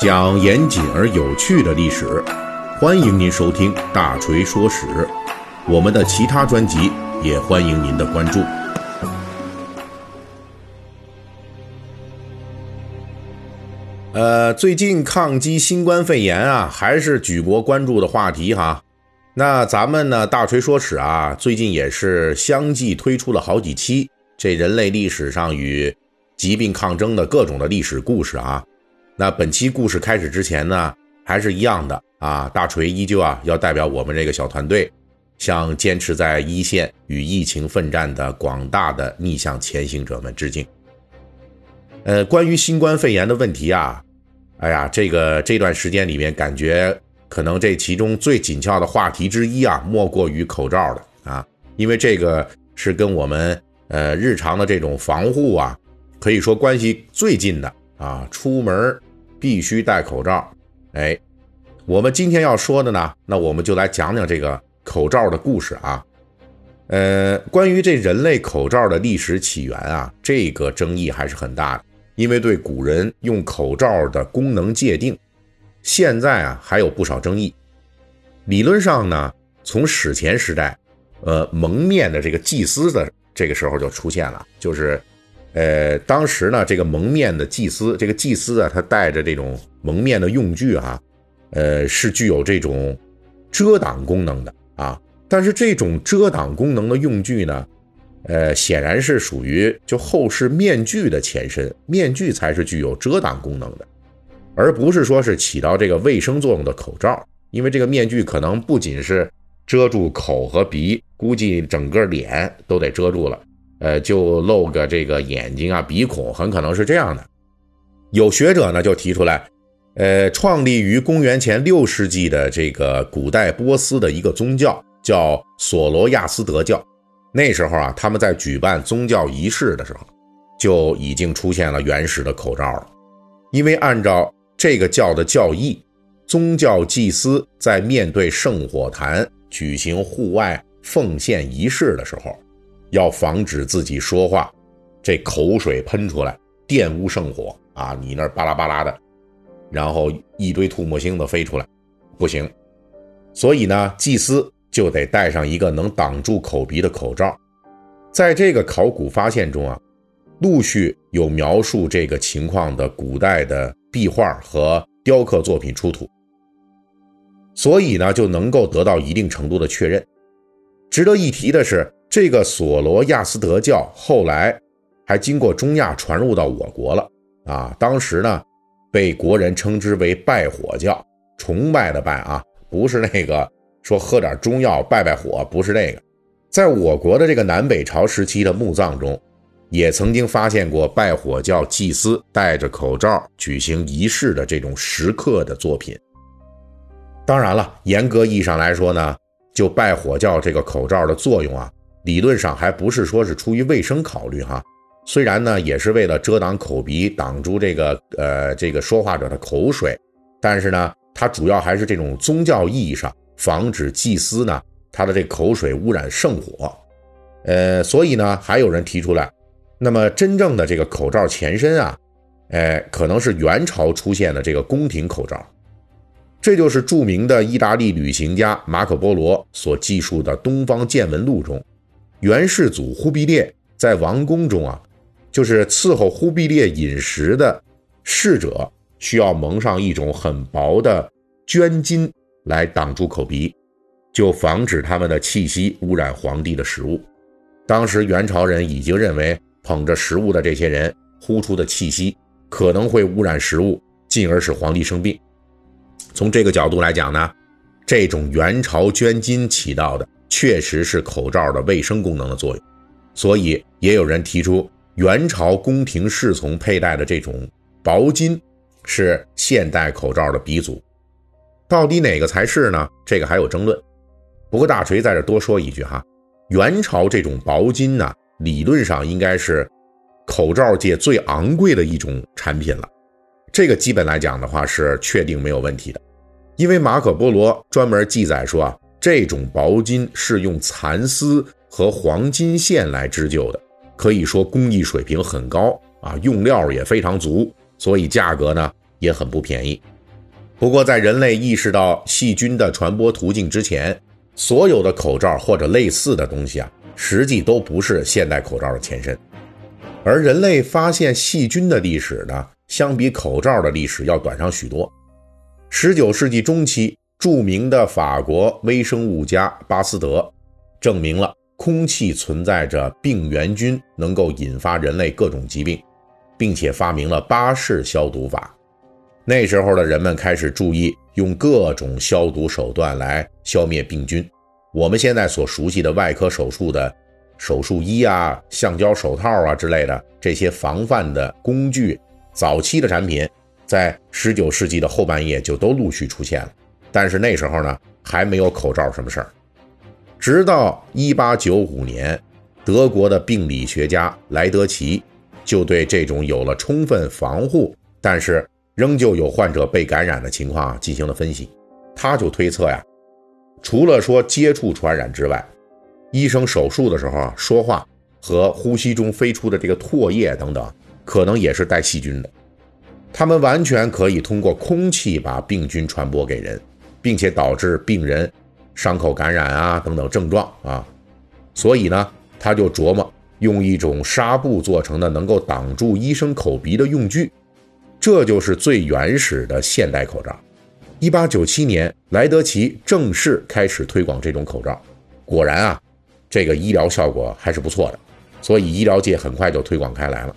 讲严谨而有趣的历史，欢迎您收听《大锤说史》。我们的其他专辑也欢迎您的关注。呃，最近抗击新冠肺炎啊，还是举国关注的话题哈。那咱们呢，大锤说史啊，最近也是相继推出了好几期这人类历史上与疾病抗争的各种的历史故事啊。那本期故事开始之前呢，还是一样的啊，大锤依旧啊要代表我们这个小团队，向坚持在一线与疫情奋战的广大的逆向前行者们致敬。呃，关于新冠肺炎的问题啊，哎呀，这个这段时间里面感觉。可能这其中最紧俏的话题之一啊，莫过于口罩了啊，因为这个是跟我们呃日常的这种防护啊，可以说关系最近的啊。出门必须戴口罩，哎，我们今天要说的呢，那我们就来讲讲这个口罩的故事啊。呃，关于这人类口罩的历史起源啊，这个争议还是很大的，因为对古人用口罩的功能界定。现在啊，还有不少争议。理论上呢，从史前时代，呃，蒙面的这个祭司的这个时候就出现了，就是，呃，当时呢，这个蒙面的祭司，这个祭司啊，他带着这种蒙面的用具啊，呃，是具有这种遮挡功能的啊。但是这种遮挡功能的用具呢，呃，显然是属于就后世面具的前身，面具才是具有遮挡功能的。而不是说是起到这个卫生作用的口罩，因为这个面具可能不仅是遮住口和鼻，估计整个脸都得遮住了，呃，就露个这个眼睛啊、鼻孔，很可能是这样的。有学者呢就提出来，呃，创立于公元前六世纪的这个古代波斯的一个宗教叫索罗亚斯德教，那时候啊，他们在举办宗教仪式的时候，就已经出现了原始的口罩了，因为按照这个教的教义，宗教祭司在面对圣火坛举行户外奉献仪式的时候，要防止自己说话，这口水喷出来玷污圣火啊！你那巴拉巴拉的，然后一堆吐沫星子飞出来，不行。所以呢，祭司就得戴上一个能挡住口鼻的口罩。在这个考古发现中啊，陆续有描述这个情况的古代的。壁画和雕刻作品出土，所以呢就能够得到一定程度的确认。值得一提的是，这个索罗亚斯德教后来还经过中亚传入到我国了啊。当时呢，被国人称之为拜火教，崇拜的拜啊，不是那个说喝点中药拜拜火，不是那个。在我国的这个南北朝时期的墓葬中。也曾经发现过拜火教祭司戴着口罩举行仪式的这种石刻的作品。当然了，严格意义上来说呢，就拜火教这个口罩的作用啊，理论上还不是说是出于卫生考虑哈。虽然呢，也是为了遮挡口鼻，挡住这个呃这个说话者的口水，但是呢，它主要还是这种宗教意义上防止祭司呢他的这口水污染圣火。呃，所以呢，还有人提出来。那么，真正的这个口罩前身啊，哎，可能是元朝出现的这个宫廷口罩。这就是著名的意大利旅行家马可·波罗所记述的《东方见闻录》中，元世祖忽必烈在王宫中啊，就是伺候忽必烈饮食的侍者，需要蒙上一种很薄的绢巾来挡住口鼻，就防止他们的气息污染皇帝的食物。当时元朝人已经认为。捧着食物的这些人呼出的气息可能会污染食物，进而使皇帝生病。从这个角度来讲呢，这种元朝绢巾起到的确实是口罩的卫生功能的作用。所以也有人提出，元朝宫廷侍从佩戴的这种薄巾是现代口罩的鼻祖。到底哪个才是呢？这个还有争论。不过大锤在这多说一句哈，元朝这种薄巾呢。理论上应该是口罩界最昂贵的一种产品了，这个基本来讲的话是确定没有问题的，因为马可波罗专门记载说啊，这种薄巾是用蚕丝和黄金线来织就的，可以说工艺水平很高啊，用料也非常足，所以价格呢也很不便宜。不过，在人类意识到细菌的传播途径之前，所有的口罩或者类似的东西啊，实际都不是现代口罩的前身。而人类发现细菌的历史呢，相比口罩的历史要短上许多。十九世纪中期，著名的法国微生物家巴斯德证明了空气存在着病原菌，能够引发人类各种疾病，并且发明了巴氏消毒法。那时候的人们开始注意用各种消毒手段来消灭病菌。我们现在所熟悉的外科手术的手术衣啊、橡胶手套啊之类的这些防范的工具，早期的产品在十九世纪的后半叶就都陆续出现了。但是那时候呢，还没有口罩什么事儿。直到一八九五年，德国的病理学家莱德奇就对这种有了充分防护，但是仍旧有患者被感染的情况进行了分析，他就推测呀，除了说接触传染之外，医生手术的时候说话和呼吸中飞出的这个唾液等等，可能也是带细菌的，他们完全可以通过空气把病菌传播给人，并且导致病人伤口感染啊等等症状啊，所以呢，他就琢磨用一种纱布做成的能够挡住医生口鼻的用具。这就是最原始的现代口罩。一八九七年，莱德奇正式开始推广这种口罩。果然啊，这个医疗效果还是不错的，所以医疗界很快就推广开来了。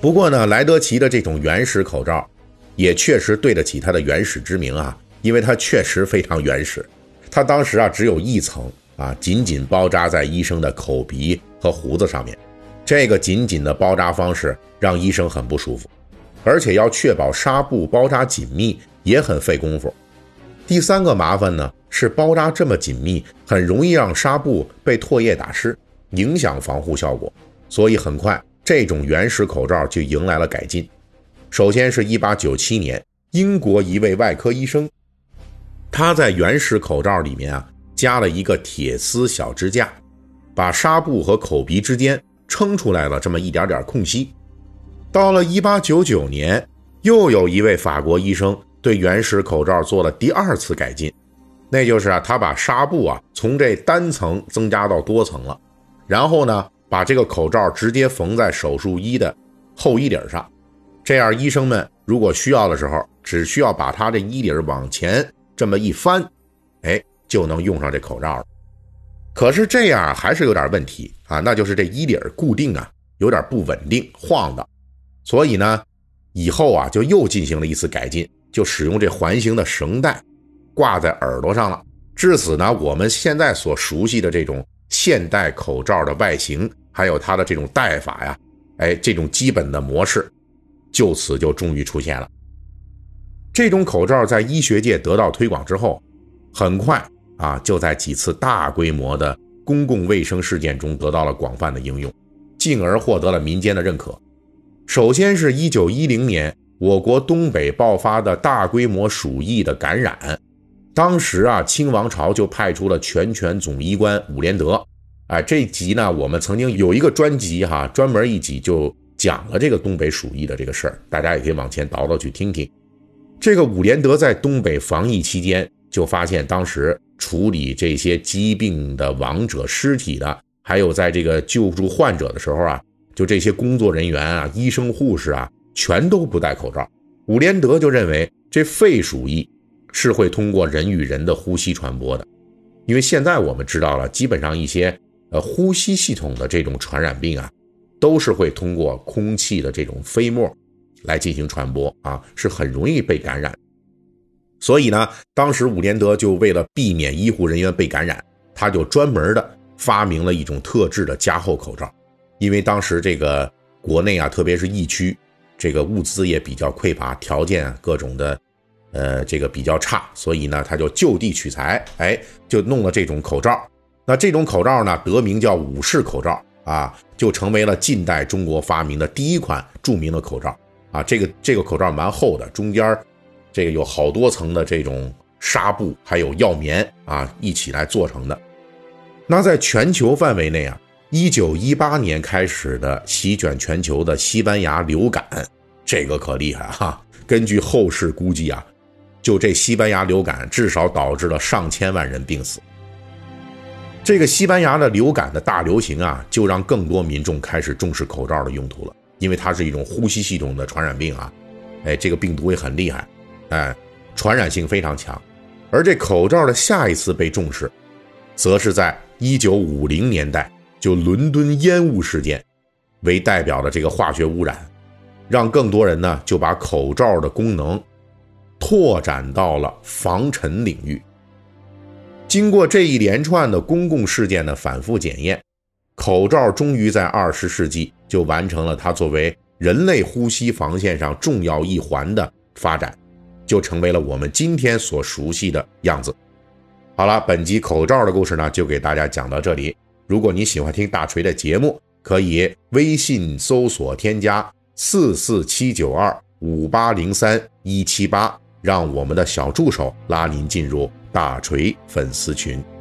不过呢，莱德奇的这种原始口罩也确实对得起它的原始之名啊，因为它确实非常原始。它当时啊只有一层啊，紧紧包扎在医生的口鼻和胡子上面。这个紧紧的包扎方式让医生很不舒服。而且要确保纱布包扎紧密也很费功夫。第三个麻烦呢是包扎这么紧密，很容易让纱布被唾液打湿，影响防护效果。所以很快，这种原始口罩就迎来了改进。首先是一八九七年，英国一位外科医生，他在原始口罩里面啊加了一个铁丝小支架，把纱布和口鼻之间撑出来了这么一点点空隙。到了一八九九年，又有一位法国医生对原始口罩做了第二次改进，那就是啊，他把纱布啊从这单层增加到多层了，然后呢，把这个口罩直接缝在手术衣的后衣领上，这样医生们如果需要的时候，只需要把他这衣领往前这么一翻，哎，就能用上这口罩了。可是这样还是有点问题啊，那就是这衣领固定啊有点不稳定，晃荡。所以呢，以后啊就又进行了一次改进，就使用这环形的绳带挂在耳朵上了。至此呢，我们现在所熟悉的这种现代口罩的外形，还有它的这种戴法呀，哎，这种基本的模式，就此就终于出现了。这种口罩在医学界得到推广之后，很快啊就在几次大规模的公共卫生事件中得到了广泛的应用，进而获得了民间的认可。首先是一九一零年，我国东北爆发的大规模鼠疫的感染，当时啊，清王朝就派出了全权总医官伍连德。哎，这集呢，我们曾经有一个专辑哈，专门一集就讲了这个东北鼠疫的这个事儿，大家也可以往前倒倒去听听。这个伍连德在东北防疫期间，就发现当时处理这些疾病的亡者尸体的，还有在这个救助患者的时候啊。就这些工作人员啊，医生、护士啊，全都不戴口罩。伍连德就认为这肺鼠疫是会通过人与人的呼吸传播的，因为现在我们知道了，基本上一些呃呼吸系统的这种传染病啊，都是会通过空气的这种飞沫来进行传播啊，是很容易被感染。所以呢，当时伍连德就为了避免医护人员被感染，他就专门的发明了一种特制的加厚口罩。因为当时这个国内啊，特别是疫区，这个物资也比较匮乏，条件各种的，呃，这个比较差，所以呢，他就就地取材，哎，就弄了这种口罩。那这种口罩呢，得名叫武士口罩啊，就成为了近代中国发明的第一款著名的口罩啊。这个这个口罩蛮厚的，中间这个有好多层的这种纱布，还有药棉啊，一起来做成的。那在全球范围内啊。一九一八年开始的席卷全球的西班牙流感，这个可厉害哈！根据后世估计啊，就这西班牙流感至少导致了上千万人病死。这个西班牙的流感的大流行啊，就让更多民众开始重视口罩的用途了，因为它是一种呼吸系统的传染病啊，哎，这个病毒也很厉害，哎，传染性非常强。而这口罩的下一次被重视，则是在一九五零年代，就伦敦烟雾事件为代表的这个化学污染，让更多人呢就把口罩的功能拓展到了防尘领域。经过这一连串的公共事件的反复检验，口罩终于在二十世纪就完成了它作为人类呼吸防线上重要一环的发展，就成为了我们今天所熟悉的样子。好了，本集口罩的故事呢，就给大家讲到这里。如果你喜欢听大锤的节目，可以微信搜索添加四四七九二五八零三一七八，让我们的小助手拉您进入。大锤粉丝群。